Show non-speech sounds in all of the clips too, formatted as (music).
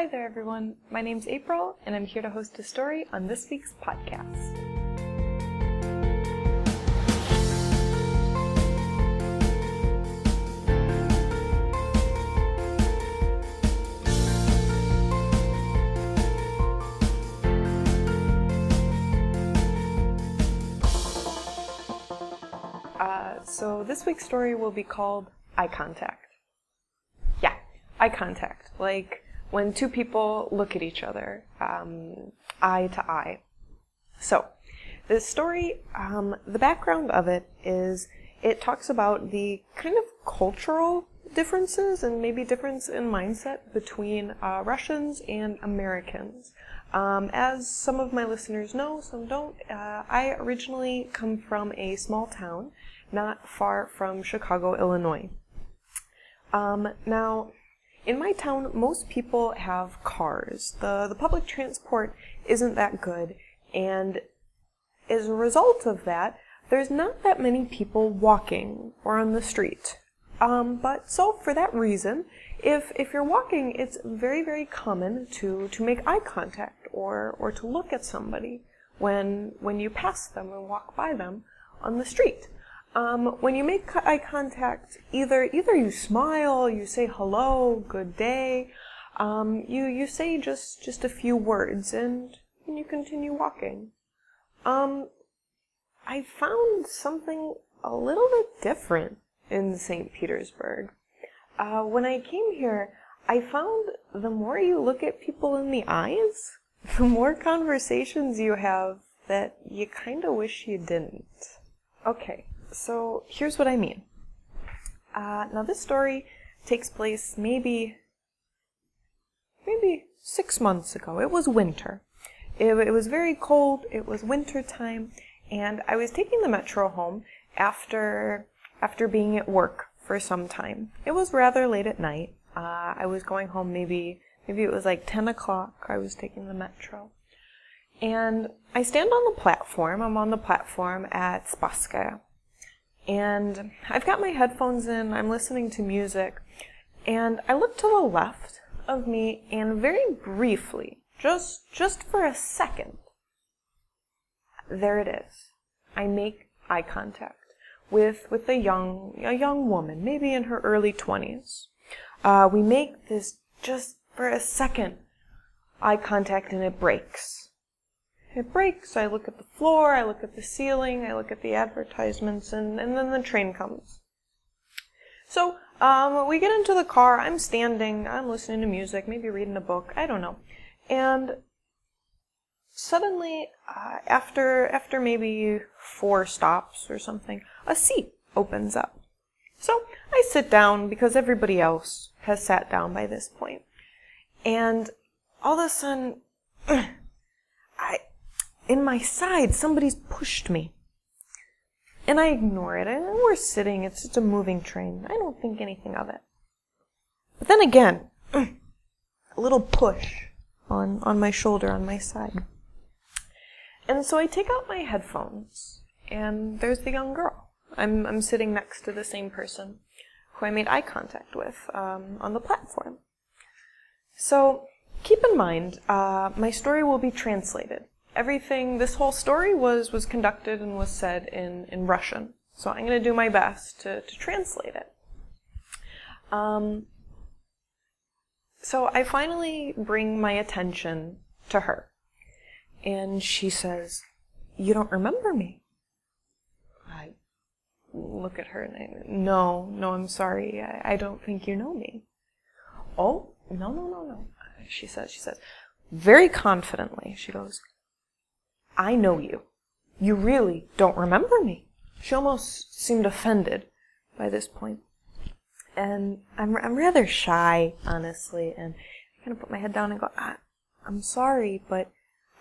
Hi there, everyone. My name's April, and I'm here to host a story on this week's podcast. Uh, so, this week's story will be called Eye Contact. Yeah, eye contact. Like when two people look at each other, um, eye to eye. So, this story, um, the background of it is it talks about the kind of cultural differences and maybe difference in mindset between uh, Russians and Americans. Um, as some of my listeners know, some don't, uh, I originally come from a small town not far from Chicago, Illinois. Um, now, in my town, most people have cars. The, the public transport isn't that good, and as a result of that, there's not that many people walking or on the street. Um, but so for that reason, if if you're walking, it's very very common to to make eye contact or or to look at somebody when when you pass them and walk by them on the street. Um, when you make eye contact, either either you smile, you say hello, good day, um, you you say just just a few words, and, and you continue walking. Um, I found something a little bit different in St. Petersburg. Uh, when I came here, I found the more you look at people in the eyes, (laughs) the more conversations you have that you kind of wish you didn't. Okay, so here's what I mean. Uh, now this story takes place maybe, maybe six months ago. It was winter. It, it was very cold. It was winter time, and I was taking the metro home after after being at work for some time. It was rather late at night. Uh, I was going home maybe maybe it was like ten o'clock. I was taking the metro. And I stand on the platform. I'm on the platform at Spasskaya. And I've got my headphones in, I'm listening to music, and I look to the left of me and very briefly, just just for a second, there it is. I make eye contact with with a young a young woman, maybe in her early twenties. Uh, we make this just for a second eye contact and it breaks. It breaks. I look at the floor, I look at the ceiling, I look at the advertisements, and, and then the train comes. So, um, we get into the car. I'm standing, I'm listening to music, maybe reading a book, I don't know. And suddenly, uh, after, after maybe four stops or something, a seat opens up. So, I sit down because everybody else has sat down by this point. And all of a sudden, (clears throat) in my side, somebody's pushed me. And I ignore it. And we're sitting, it's just a moving train. I don't think anything of it. But then again, (clears throat) a little push on, on my shoulder, on my side. And so I take out my headphones, and there's the young girl. I'm, I'm sitting next to the same person who I made eye contact with um, on the platform. So keep in mind, uh, my story will be translated everything, this whole story was, was conducted and was said in, in Russian. So I'm going to do my best to, to translate it. Um, so I finally bring my attention to her. And she says, You don't remember me? I look at her and I, No, no, I'm sorry. I, I don't think you know me. Oh, no, no, no, no. She says, She says, very confidently, she goes, I know you. You really don't remember me. She almost seemed offended by this point. And I'm, I'm rather shy, honestly, and I kind of put my head down and go, I, I'm sorry, but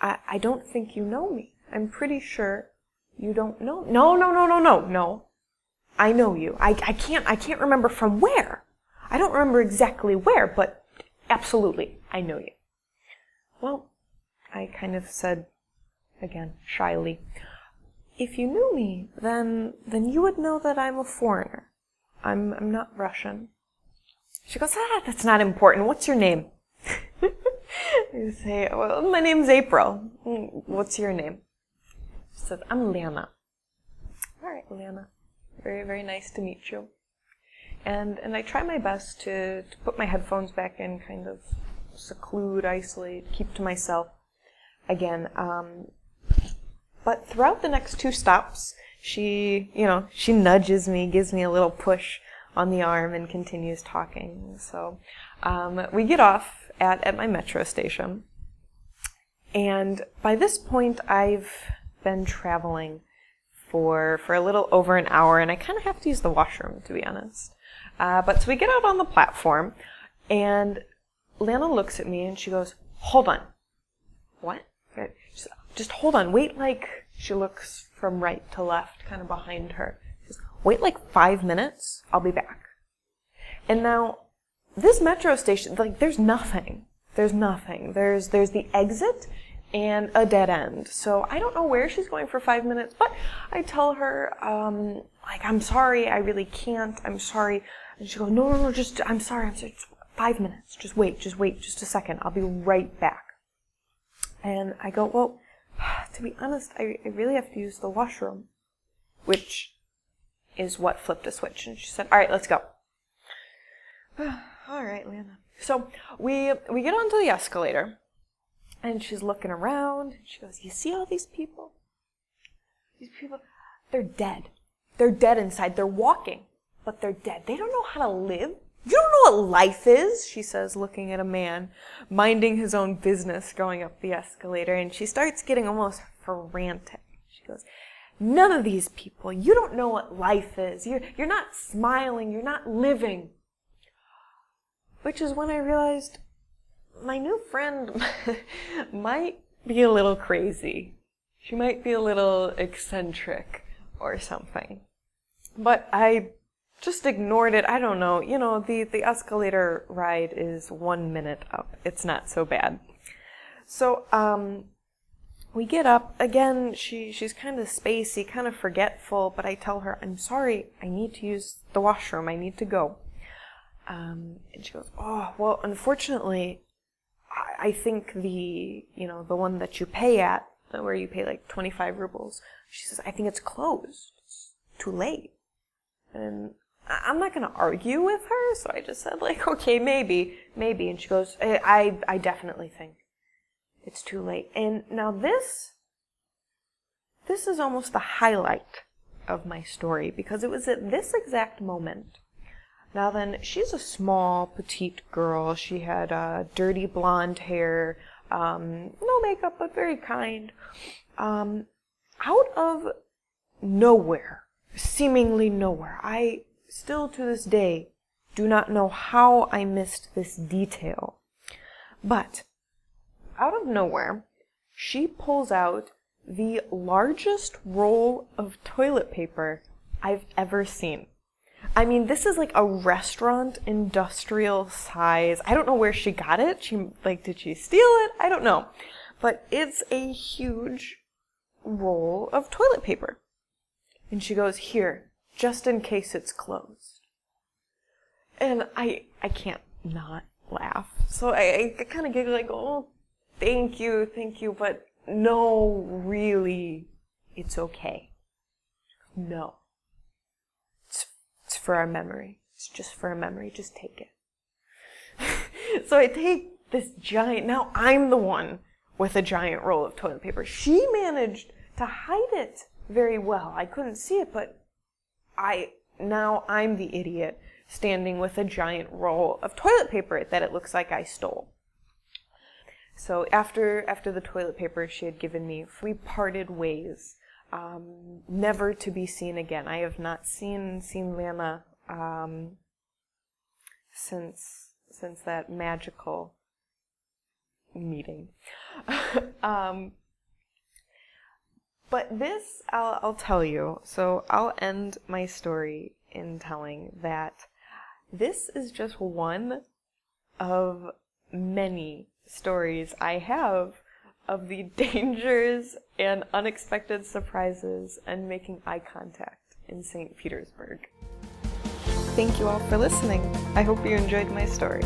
I, I don't think you know me. I'm pretty sure you don't know. No, no, no, no, no, no. I know you. I, I can't, I can't remember from where. I don't remember exactly where, but absolutely, I know you. Well, I kind of said again, shyly. If you knew me, then then you would know that I'm a foreigner. I'm I'm not Russian. She goes, ah, that's not important. What's your name? (laughs) You say, well, my name's April. "Mm, What's your name? She says, I'm Lana. All right, Lana. Very, very nice to meet you. And and I try my best to, to put my headphones back in, kind of seclude, isolate, keep to myself again. Um, but throughout the next two stops, she, you know, she nudges me, gives me a little push on the arm, and continues talking. So um, we get off at, at my metro station. And by this point, I've been traveling for for a little over an hour, and I kind of have to use the washroom, to be honest. Uh, but so we get out on the platform, and Lana looks at me and she goes, "Hold on, what? Said, Just hold on, wait like." She looks from right to left, kind of behind her. Says, "Wait like five minutes. I'll be back." And now, this metro station, like, there's nothing. There's nothing. There's there's the exit and a dead end. So I don't know where she's going for five minutes, but I tell her, um, like, I'm sorry, I really can't. I'm sorry. And she goes, no, no, no, just, I'm sorry, I'm sorry. Five minutes. Just wait, just wait, just a second. I'll be right back. And I go, well, (sighs) to be honest, I, I really have to use the washroom, which is what flipped a switch. And she said, all right, let's go. (sighs) all right, Lana. So we we get onto the escalator, and she's looking around. And she goes, "You see all these people? These people, they're dead. They're dead inside. They're walking, but they're dead. They don't know how to live. You don't know what life is." She says, looking at a man minding his own business going up the escalator, and she starts getting almost frantic. She goes. None of these people, you don't know what life is. You're, you're not smiling. You're not living. Which is when I realized my new friend (laughs) might be a little crazy. She might be a little eccentric or something. But I just ignored it. I don't know. You know, the, the escalator ride is one minute up. It's not so bad. So, um, we get up again. She she's kind of spacey, kind of forgetful. But I tell her, "I'm sorry. I need to use the washroom. I need to go." Um, and she goes, "Oh, well, unfortunately, I, I think the you know the one that you pay at, where you pay like 25 rubles." She says, "I think it's closed. It's too late." And I'm not gonna argue with her, so I just said like, (laughs) "Okay, maybe, maybe." And she goes, "I I, I definitely think it's too late." And now this this is almost the highlight of my story because it was at this exact moment. Now then, she's a small, petite girl. She had uh, dirty blonde hair, um, no makeup, but very kind. Um, out of nowhere, seemingly nowhere, I still to this day do not know how I missed this detail. But out of nowhere, she pulls out the largest roll of toilet paper I've ever seen. I mean, this is like a restaurant industrial size. I don't know where she got it. She like did she steal it? I don't know. But it's a huge roll of toilet paper. And she goes, "Here, just in case it's closed." And I I can't not laugh. So I, I kind of giggle like, "Oh, thank you, thank you, but no, really, it's okay." No. It's, it's for our memory. It's just for a memory. Just take it. (laughs) so I take this giant, now I'm the one with a giant roll of toilet paper. She managed to hide it very well. I couldn't see it, but I, now I'm the idiot standing with a giant roll of toilet paper that it looks like I stole. So after after the toilet paper she had given me, we parted ways, um, never to be seen again. I have not seen seen Lana um, since since that magical meeting. (laughs) um, but this I'll, I'll tell you. So I'll end my story in telling that this is just one of many stories I have of the (laughs) dangers and unexpected surprises and making eye contact in St. Petersburg. Thank you all for listening. I hope you enjoyed my story.